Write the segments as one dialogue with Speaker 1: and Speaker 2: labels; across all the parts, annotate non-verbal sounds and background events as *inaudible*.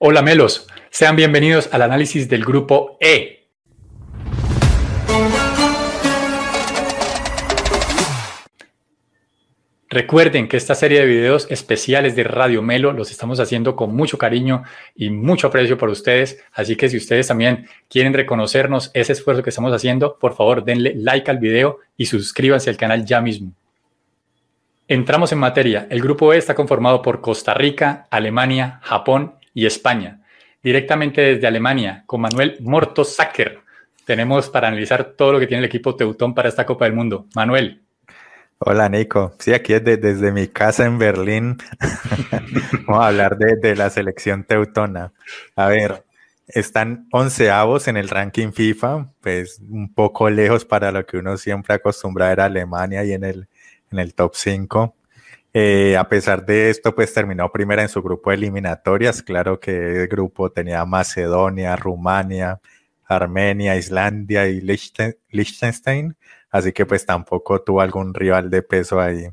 Speaker 1: Hola Melos, sean bienvenidos al análisis del grupo E. Recuerden que esta serie de videos especiales de Radio Melo los estamos haciendo con mucho cariño y mucho aprecio por ustedes, así que si ustedes también quieren reconocernos ese esfuerzo que estamos haciendo, por favor denle like al video y suscríbanse al canal ya mismo. Entramos en materia. El grupo E está conformado por Costa Rica, Alemania, Japón y España. Directamente desde Alemania, con Manuel Morto-Sacker, tenemos para analizar todo lo que tiene el equipo Teutón para esta Copa del Mundo. Manuel.
Speaker 2: Hola Nico, sí, aquí desde mi casa en Berlín *laughs* vamos a hablar de, la selección teutona. A ver, están onceavos en el ranking FIFA, pues un poco lejos para lo que uno siempre acostumbra a ver Alemania y en el, en el top 5. Eh, a pesar de esto, pues terminó primera en su grupo de eliminatorias. Claro que el grupo tenía Macedonia, Rumania, Armenia, Islandia y Liechtenstein, así que pues tampoco tuvo algún rival de peso ahí.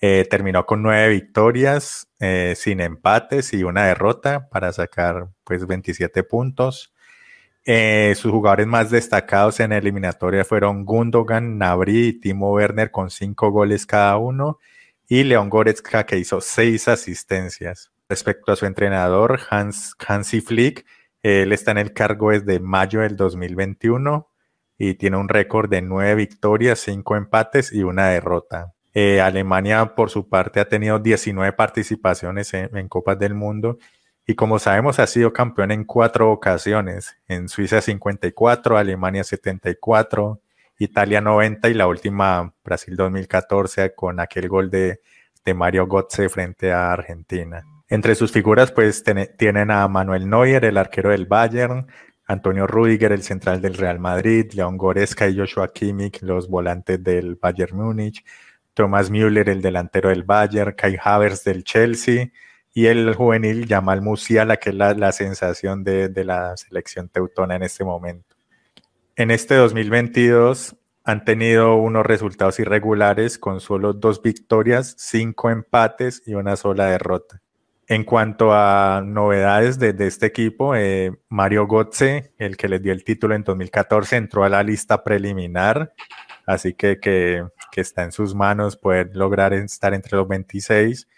Speaker 2: Eh, terminó con nueve victorias, eh, sin empates y una derrota para sacar pues 27 puntos. sus jugadores más destacados en eliminatoria fueron Gundogan, Nabri y Timo Werner con cinco goles cada uno y León Goretzka que hizo seis asistencias. Respecto a su entrenador, Hans, Hansi Flick, él está en el cargo desde mayo del 2021 y tiene un récord de nueve victorias, cinco empates y una derrota. Eh, Alemania, por su parte, ha tenido 19 participaciones en, en, Copas del Mundo y como sabemos ha sido campeón en cuatro ocasiones, en Suiza 54, Alemania 74, Italia 90 y la última Brasil 2014 con aquel gol de, de Mario Götze frente a Argentina. Entre sus figuras pues tienen a Manuel Neuer, el arquero del Bayern, Antonio Rudiger, el central del Real Madrid, León Goretzka y Joshua Kimmich, los volantes del Bayern Múnich, Thomas Müller, el delantero del Bayern, Kai Havertz del Chelsea y el juvenil Jamal Musiala, que es la, la sensación de, de la selección teutona en este momento en este 2022 han tenido unos resultados irregulares con solo dos victorias, cinco empates y una sola derrota. En cuanto a novedades de, este equipo, eh, Mario Götze, el que les dio el título en 2014, entró a la lista preliminar, así que, que, que está en sus manos poder lograr estar entre los 26.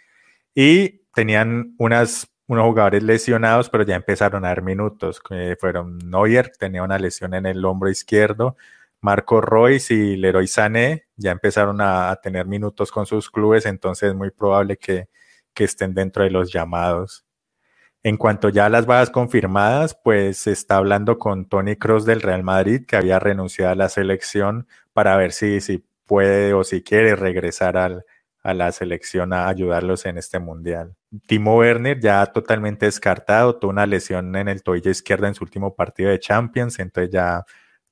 Speaker 2: Y tenían unas unos jugadores lesionados, pero ya empezaron a dar minutos. que fueron Neuer, tenía una lesión en el hombro izquierdo, Marco Royce y Leroy Sané ya empezaron a, tener minutos con sus clubes, entonces es muy probable que, que estén dentro de los llamados. En cuanto ya a las bajas confirmadas, pues se está hablando con Tony Cross del Real Madrid, que había renunciado a la selección para ver si, si puede o si quiere regresar al, a la selección a ayudarlos en este mundial. Timo Werner ya totalmente descartado, tuvo una lesión en el tobillo izquierdo en su último partido de Champions, entonces ya,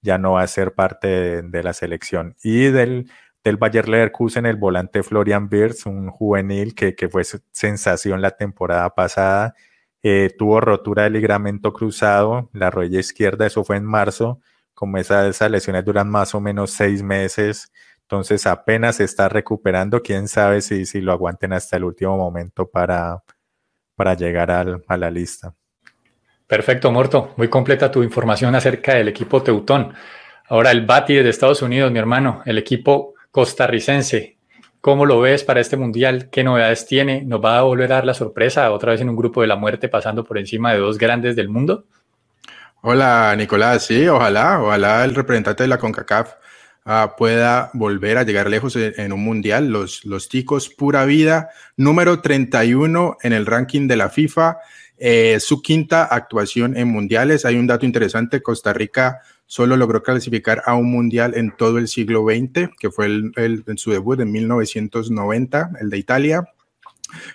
Speaker 2: ya no va a ser parte de, la selección. Y del, del Bayer Leverkusen, el volante Florian Wirtz, un juvenil que, que fue sensación la temporada pasada, eh, tuvo rotura de ligamento cruzado, la rodilla izquierda, eso fue en marzo, como esas lesiones duran más o menos seis meses, entonces apenas se está recuperando, quién sabe si, si lo aguanten hasta el último momento para, para llegar al, a la lista.
Speaker 1: Perfecto, Morto. Muy completa tu información acerca del equipo Teutón. Ahora el Bati de Estados Unidos, mi hermano, el equipo costarricense. ¿Cómo lo ves para este mundial? ¿Qué novedades tiene? ¿Nos va a volver a dar la sorpresa otra vez en un grupo de la muerte pasando por encima de dos grandes del mundo?
Speaker 3: Hola, Nicolás. Sí, ojalá, ojalá el representante de la CONCACAF Ah, pueda volver a llegar lejos en, un mundial. Los, los ticos pura vida, número 31 en el ranking de la FIFA, eh, su quinta actuación en mundiales. Hay un dato interesante, Costa Rica solo logró clasificar a un mundial en todo el siglo XX, que fue el, en su debut en 1990, el de Italia.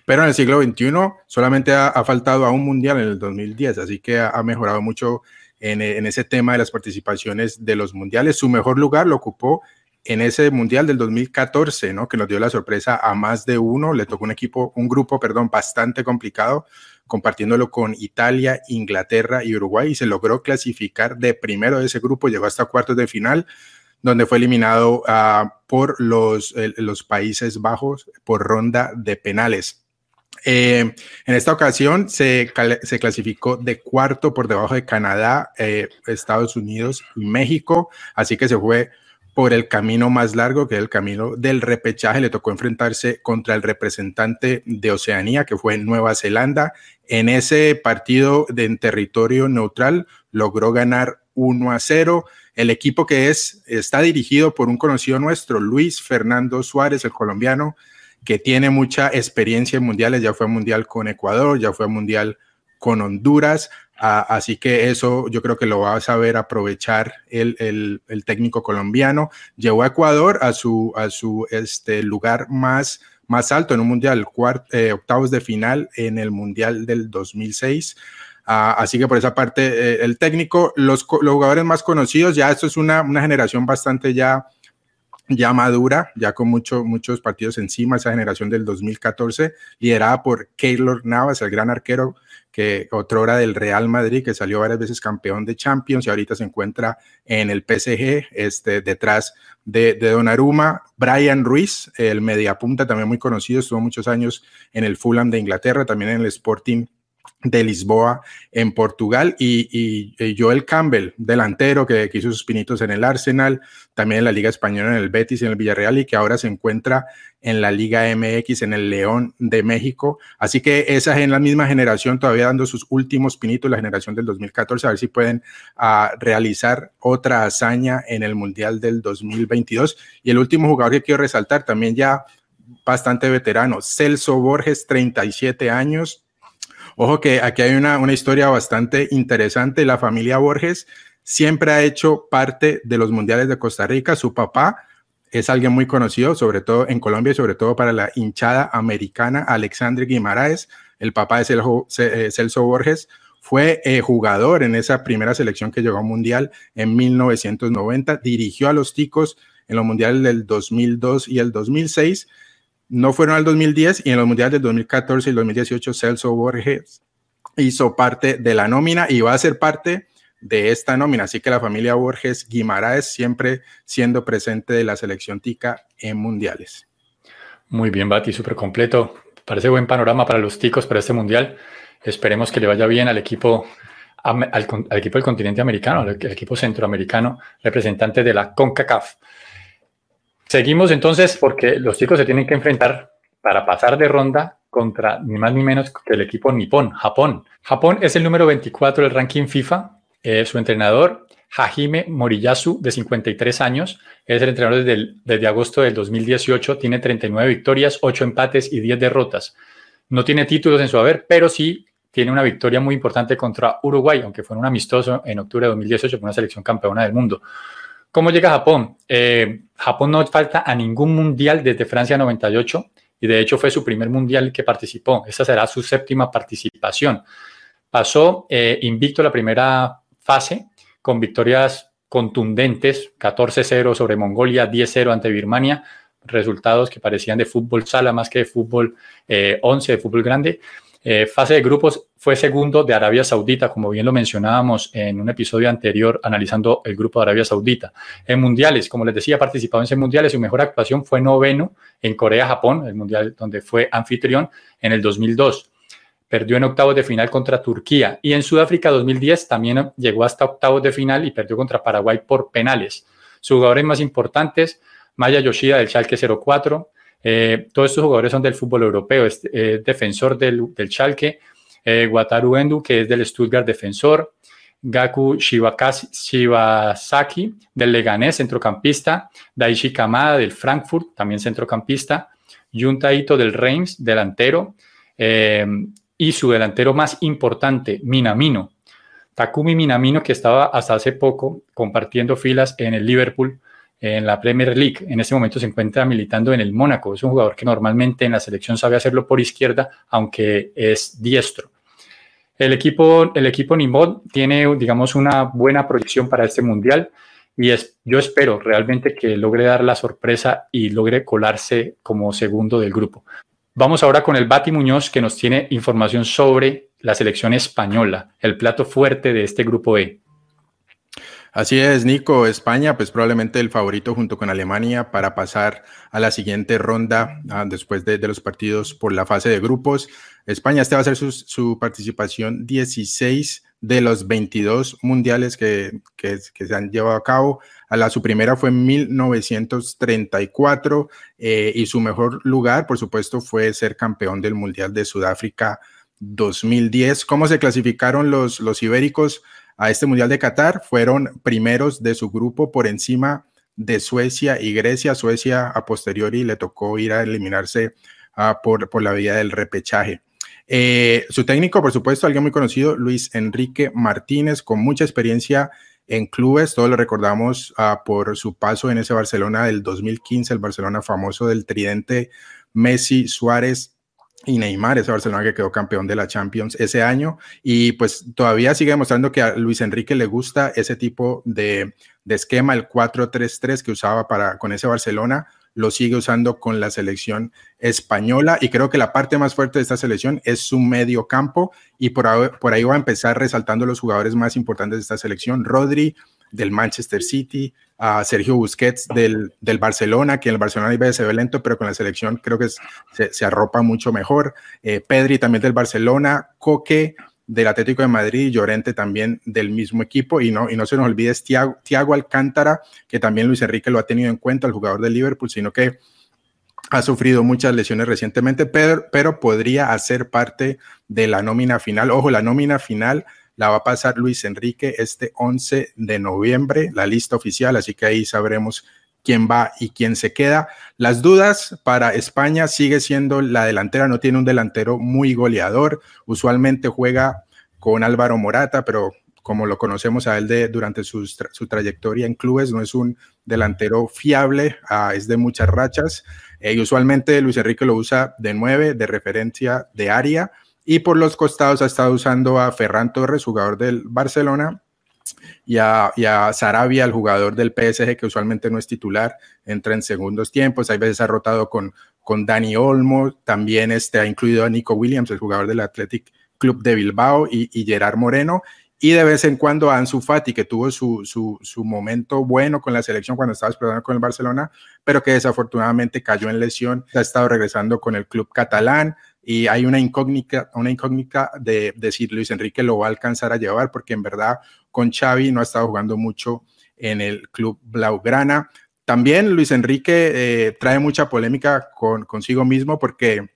Speaker 3: Pero en el siglo XXI solamente ha, faltado a un mundial en el 2010, así que ha mejorado mucho en, ese tema de las participaciones de los mundiales. Su mejor lugar lo ocupó en ese mundial del 2014, ¿no? Que nos dio la sorpresa a más de uno. Le tocó un equipo, un grupo, perdón, bastante complicado, compartiéndolo con Italia, Inglaterra y Uruguay, y se logró clasificar de primero de ese grupo, llegó hasta cuartos de final, donde fue eliminado uh, por los, los Países Bajos por ronda de penales. Eh, en esta ocasión se, clasificó de cuarto por debajo de Canadá, eh, Estados Unidos y México, así que se fue por el camino más largo, que es el camino del repechaje. Le tocó enfrentarse contra el representante de Oceanía, que fue Nueva Zelanda. En ese partido de, en territorio neutral logró ganar 1 a 0. El equipo que es está dirigido por un conocido nuestro, Luis Fernando Suárez, el colombiano, que tiene mucha experiencia en mundiales, ya fue mundial con Ecuador, ya fue mundial con Honduras, así que eso yo creo que lo va a saber aprovechar el, técnico colombiano. Llevó a Ecuador a su, a su este, lugar más, más alto en un mundial, eh, octavos de final en el mundial del 2006. Ah, así que por esa parte, eh, el técnico, los, jugadores más conocidos, ya esto es una, una generación bastante ya ya madura, ya con mucho, muchos partidos encima, esa generación del 2014, liderada por Keylor Navas, el gran arquero que otrora del Real Madrid, que salió varias veces campeón de Champions y ahorita se encuentra en el PSG, este, detrás de, de Donnarumma. Brian Ruiz, el mediapunta también muy conocido, estuvo muchos años en el Fulham de Inglaterra, también en el Sporting de Lisboa en Portugal y, Joel Campbell, delantero que, hizo sus pinitos en el Arsenal, también en la Liga Española, en el Betis y en el Villarreal y que ahora se encuentra en la Liga MX, en el León de México. Así que esa es en la misma generación, todavía dando sus últimos pinitos, la generación del 2014, a ver si pueden ah, realizar otra hazaña en el Mundial del 2022. Y el último jugador que quiero resaltar, también ya bastante veterano, Celso Borges, 37 años, Ojo que aquí hay una, una historia bastante interesante. La familia Borges siempre ha hecho parte de los mundiales de Costa Rica. Su papá es alguien muy conocido, sobre todo en Colombia y sobre todo para la hinchada americana, Alexandre Guimaraes. El papá de eh, Celso, Borges fue eh, jugador en esa primera selección que llegó a mundial en 1990. Dirigió a los Ticos en los mundiales del 2002 y el 2006 no fueron al 2010 y en los mundiales del 2014 y 2018 Celso Borges hizo parte de la nómina y va a ser parte de esta nómina. Así que la familia Borges Guimaraes siempre siendo presente de la selección tica en mundiales.
Speaker 1: Muy bien, Bati, súper completo. Parece buen panorama para los ticos para este mundial. Esperemos que le vaya bien al equipo, al, equipo del continente americano, al equipo centroamericano, representante de la CONCACAF. Seguimos entonces porque los chicos se tienen que enfrentar para pasar de ronda contra ni más ni menos que el equipo nipón, Japón. Japón es el número 24 del ranking FIFA. Eh, su entrenador, Hajime Moriyasu, de 53 años, es el entrenador desde, desde agosto del 2018. Tiene 39 victorias, 8 empates y 10 derrotas. No tiene títulos en su haber, pero sí tiene una victoria muy importante contra Uruguay, aunque fue un amistoso en octubre de 2018 con una selección campeona del mundo. ¿Cómo llega Japón? Eh, Japón no falta a ningún mundial desde Francia 98 y de hecho fue su primer mundial que participó. Esta será su séptima participación. Pasó eh, invicto la primera fase con victorias contundentes, 14-0 sobre Mongolia, 10-0 ante Birmania, resultados que parecían de fútbol sala más que de fútbol 11, eh, de fútbol grande. Eh, fase de grupos fue segundo de Arabia Saudita, como bien lo mencionábamos en un episodio anterior analizando el grupo de Arabia Saudita. En mundiales, como les decía, participado en ese mundiales, su mejor actuación fue noveno en Corea-Japón, el mundial donde fue anfitrión en el 2002. Perdió en octavos de final contra Turquía y en Sudáfrica 2010 también llegó hasta octavos de final y perdió contra Paraguay por penales. Sus jugadores más importantes, Maya Yoshida del Schalke 04, eh, todos estos jugadores son del fútbol europeo, es eh, defensor del, del Schalke, eh, Endu, que es del Stuttgart defensor, Gaku Shibasaki del Leganés, centrocampista, Daichi Kamada del Frankfurt, también centrocampista, Junta Ito del Reims, delantero, y su delantero más importante, Minamino. Takumi Minamino, que estaba hasta hace poco compartiendo filas en el Liverpool, en la Premier League. En este momento se encuentra militando en el Mónaco. Es un jugador que normalmente en la selección sabe hacerlo por izquierda, aunque es diestro. El equipo, el equipo Nimod tiene, digamos, una buena proyección para este mundial y es, yo espero realmente que logre dar la sorpresa y logre colarse como segundo del grupo. Vamos ahora con el Bati Muñoz que nos tiene información sobre la selección española, el plato fuerte de este grupo E.
Speaker 3: Así es, Nico. España, pues probablemente el favorito junto con Alemania para pasar a la siguiente ronda ah, después de, los partidos por la fase de grupos. España, este va a ser su, participación 16 de los 22 mundiales que, que, se han llevado a cabo. A la, su primera fue en 1934 eh, y su mejor lugar, por supuesto, fue ser campeón del Mundial de Sudáfrica 2010. ¿Cómo se clasificaron los, los ibéricos? A este Mundial de Qatar. Fueron primeros de su grupo por encima de Suecia y Grecia. Suecia a posteriori le tocó ir a eliminarse ah, por, por, la vía del repechaje. Eh, su técnico, por supuesto, alguien muy conocido, Luis Enrique Martínez, con mucha experiencia en clubes. Todos lo recordamos ah, por su paso en ese Barcelona del 2015, el Barcelona famoso del tridente Messi, Suárez y Neymar, ese Barcelona que quedó campeón de la Champions ese año. Y pues todavía sigue demostrando que a Luis Enrique le gusta ese tipo de, esquema, el 4-3-3 que usaba para, con ese Barcelona, lo sigue usando con la selección española. Y creo que la parte más fuerte de esta selección es su medio campo. Y por ahí, por ahí va a empezar resaltando los jugadores más importantes de esta selección. Rodri, del Manchester City, a Sergio Busquets del, del, Barcelona, que en el Barcelona iba se ve lento, pero con la selección creo que se, arropa mucho mejor. Eh, Pedri también del Barcelona, Coque del Atlético de Madrid Llorente también del mismo equipo. Y no, y no se nos olvide Thiago, Thiago Alcántara, que también Luis Enrique lo ha tenido en cuenta, el jugador del Liverpool, sino que ha sufrido muchas lesiones recientemente, pero, pero podría hacer parte de la nómina final. Ojo, la nómina final la va a pasar Luis Enrique este 11 de noviembre, la lista oficial, así que ahí sabremos quién va y quién se queda. Las dudas para España sigue siendo la delantera, no tiene un delantero muy goleador, usualmente juega con Álvaro Morata, pero como lo conocemos a él de, durante su, trayectoria en clubes, no es un delantero fiable, ah, es de muchas rachas. Eh, y usualmente Luis Enrique lo usa de nueve, de referencia de área, y por los costados ha estado usando a Ferran Torres, jugador del Barcelona, y a, Sarabia, el jugador del PSG, que usualmente no es titular, entra en segundos tiempos. Hay veces ha rotado con, con Dani Olmo, también este, ha incluido a Nico Williams, el jugador del Athletic Club de Bilbao, y, y Gerard Moreno. Y de vez en cuando a Ansu Fati, que tuvo su, su, su, momento bueno con la selección cuando estaba explorando con el Barcelona, pero que desafortunadamente cayó en lesión. Ha estado regresando con el club catalán y hay una incógnita, una incógnita de, de si Luis Enrique lo va a alcanzar a llevar, porque en verdad con Xavi no ha estado jugando mucho en el club Blaugrana. También Luis Enrique eh, trae mucha polémica con, consigo mismo porque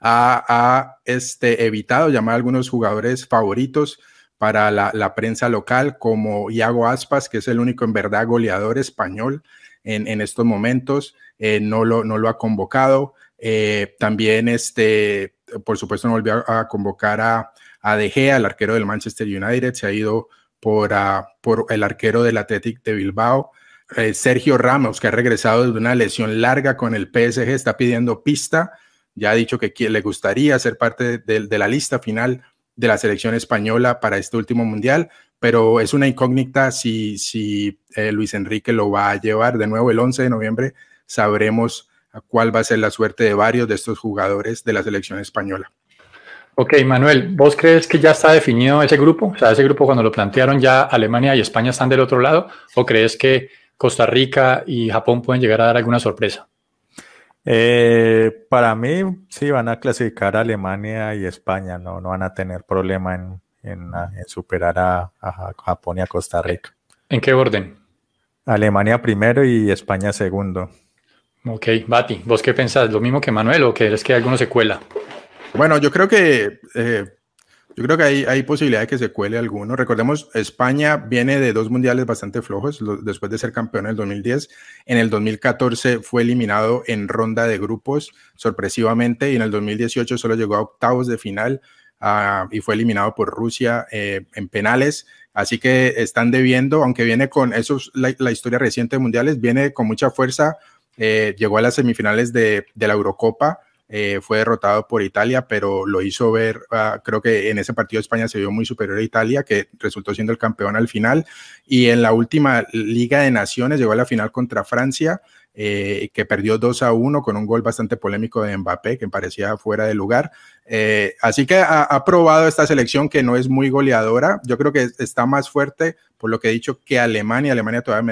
Speaker 3: ha, este, evitado llamar a algunos jugadores favoritos para la, prensa local, como Iago Aspas, que es el único en verdad goleador español en, estos momentos, eh, no lo ha convocado. Eh, también, este, por supuesto, no volvió a, convocar a, a De Gea, el arquero del Manchester United, se ha ido por, por el arquero del Athletic de Bilbao. Eh, Sergio Ramos, que ha regresado de una lesión larga con el PSG, está pidiendo pista. Ya ha dicho que le gustaría ser parte de, la lista final de la selección española para este último mundial, pero es una incógnita si, si eh, Luis Enrique lo va a llevar. De nuevo, el 11 de noviembre sabremos cuál va a ser la suerte de varios de estos jugadores de la selección española.
Speaker 1: Ok, Manuel, ¿vos crees que ya está definido ese grupo? O sea, ese grupo cuando lo plantearon ya Alemania y España están del otro lado, ¿o crees que Costa Rica y Japón pueden llegar a dar alguna sorpresa?
Speaker 2: Eh, para mí, sí, van a clasificar a Alemania y España, no, no van a tener problema en, superar a, a Japón y a Costa Rica.
Speaker 1: ¿En qué orden?
Speaker 2: Alemania primero y España segundo.
Speaker 1: Ok, Bati, ¿vos qué pensás? ¿Lo mismo que Manuel o crees que alguno se cuela?
Speaker 3: Bueno, yo creo que eh, yo creo que hay, hay posibilidad de que se cuele alguno. Recordemos, España viene de dos mundiales bastante flojos después de ser campeón en el 2010. En el 2014 fue eliminado en ronda de grupos sorpresivamente y en el 2018 solo llegó a octavos de final ah, y fue eliminado por Rusia eh, en penales. Así que están debiendo, aunque viene con eso, la, la historia reciente de mundiales, viene con mucha fuerza eh, llegó a las semifinales de, la Eurocopa, eh, fue derrotado por Italia, pero lo hizo ver, ah, creo que en ese partido España se vio muy superior a Italia, que resultó siendo el campeón al final. Y en la última Liga de Naciones llegó a la final contra Francia. eh, que perdió 2 a 1 con un gol bastante polémico de Mbappé, que parecía fuera de lugar. Así que ha, probado esta selección que no es muy goleadora. Yo creo que está más fuerte, por lo que he dicho, que Alemania. Alemania todavía